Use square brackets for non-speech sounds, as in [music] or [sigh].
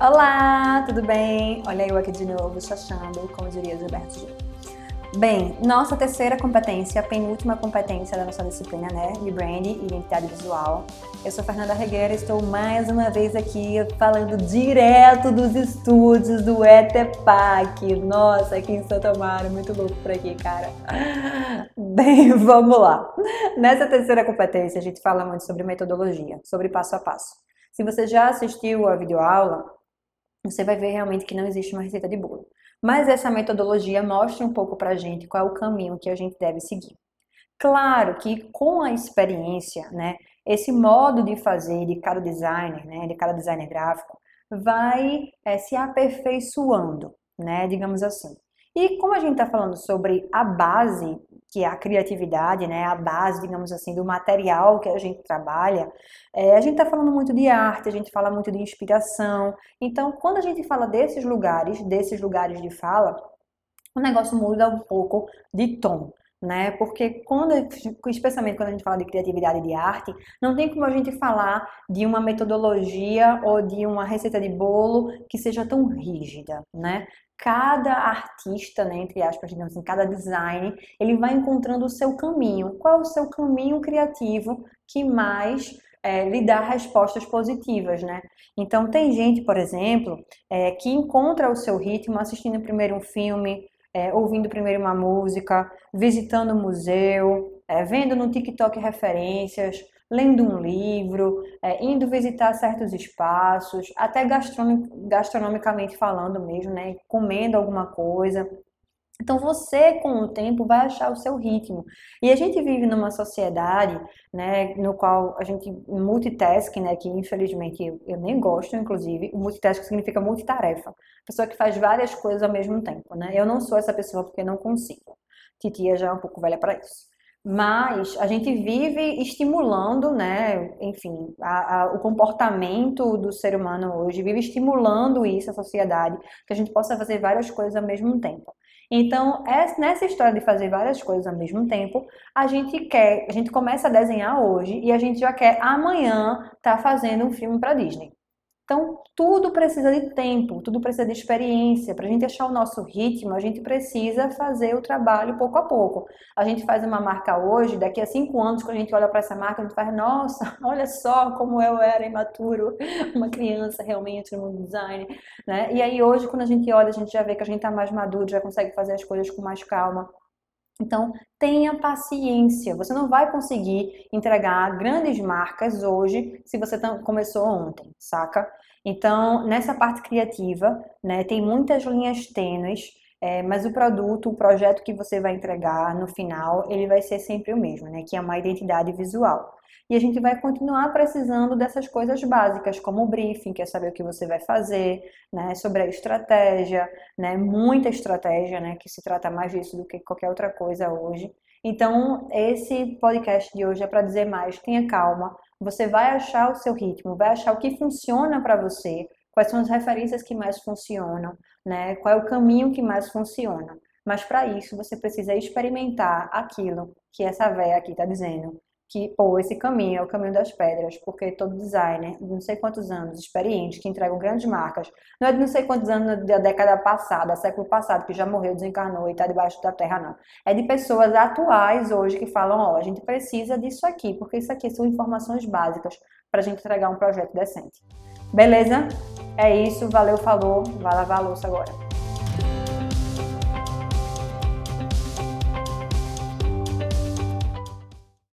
Olá, tudo bem? Olha eu aqui de novo, chachando, como diria Gilberto Gil. Bem, nossa terceira competência, a penúltima competência da nossa disciplina, né, de brand e identidade visual. Eu sou Fernanda Regueira, estou mais uma vez aqui falando direto dos estúdios do ETEPAC. Nossa, aqui em Santa Amaro, muito louco por aqui, cara. Bem, [laughs] vamos lá. Nessa terceira competência, a gente fala muito sobre metodologia, sobre passo a passo. Se você já assistiu a videoaula, você vai ver realmente que não existe uma receita de bolo. Mas essa metodologia mostra um pouco para a gente qual é o caminho que a gente deve seguir. Claro que com a experiência, né, esse modo de fazer de cada designer, né, de cada designer gráfico, vai é, se aperfeiçoando, né, digamos assim. E como a gente está falando sobre a base, que é a criatividade, né, a base, digamos assim, do material que a gente trabalha, é, a gente está falando muito de arte, a gente fala muito de inspiração. Então, quando a gente fala desses lugares, desses lugares de fala, o negócio muda um pouco de tom né? Porque quando, especialmente quando a gente fala de criatividade e de arte, não tem como a gente falar de uma metodologia ou de uma receita de bolo que seja tão rígida, né? Cada artista, né, entre aspas, digamos assim, cada design, ele vai encontrando o seu caminho. Qual é o seu caminho criativo que mais é, lhe dá respostas positivas, né? Então, tem gente, por exemplo, é, que encontra o seu ritmo assistindo primeiro um filme, é, ouvindo primeiro uma música, visitando um museu, é, vendo no TikTok referências, lendo um livro, é, indo visitar certos espaços, até gastronomicamente falando mesmo, né, comendo alguma coisa. Então você, com o tempo, vai achar o seu ritmo. E a gente vive numa sociedade, né, no qual a gente multitasking, né, que infelizmente eu, eu nem gosto, inclusive, o multitasking significa multitarefa. Pessoa que faz várias coisas ao mesmo tempo, né? Eu não sou essa pessoa porque não consigo. Titia já é um pouco velha para isso. Mas a gente vive estimulando, né, enfim, a, a, o comportamento do ser humano hoje, vive estimulando isso, a sociedade, que a gente possa fazer várias coisas ao mesmo tempo. Então, nessa história de fazer várias coisas ao mesmo tempo, a gente quer, a gente começa a desenhar hoje e a gente já quer amanhã estar tá fazendo um filme para Disney. Então, tudo precisa de tempo, tudo precisa de experiência. Para a gente achar o nosso ritmo, a gente precisa fazer o trabalho pouco a pouco. A gente faz uma marca hoje, daqui a cinco anos, quando a gente olha para essa marca, a gente faz, nossa, [laughs] olha só como eu era imaturo, [laughs] uma criança realmente no design. Né? E aí hoje, quando a gente olha, a gente já vê que a gente está mais maduro, já consegue fazer as coisas com mais calma. Então, tenha paciência. Você não vai conseguir entregar grandes marcas hoje se você começou ontem, saca? Então, nessa parte criativa, né, tem muitas linhas tênues, é, mas o produto, o projeto que você vai entregar no final, ele vai ser sempre o mesmo, né? Que é uma identidade visual. E a gente vai continuar precisando dessas coisas básicas, como o briefing, que é saber o que você vai fazer, né, sobre a estratégia, né, muita estratégia, né, que se trata mais disso do que qualquer outra coisa hoje. Então, esse podcast de hoje é para dizer mais, tenha calma, você vai achar o seu ritmo, vai achar o que funciona para você, quais são as referências que mais funcionam, né, qual é o caminho que mais funciona. Mas para isso você precisa experimentar aquilo que essa véia aqui está dizendo, que, pô, esse caminho é o caminho das pedras, porque todo designer, de não sei quantos anos, experiente, que entregam grandes marcas, não é de não sei quantos anos da década passada, século passado, que já morreu, desencarnou e está debaixo da terra, não. É de pessoas atuais hoje que falam, ó, a gente precisa disso aqui, porque isso aqui são informações básicas para a gente entregar um projeto decente. Beleza? É isso, valeu, falou, vai lavar a louça agora.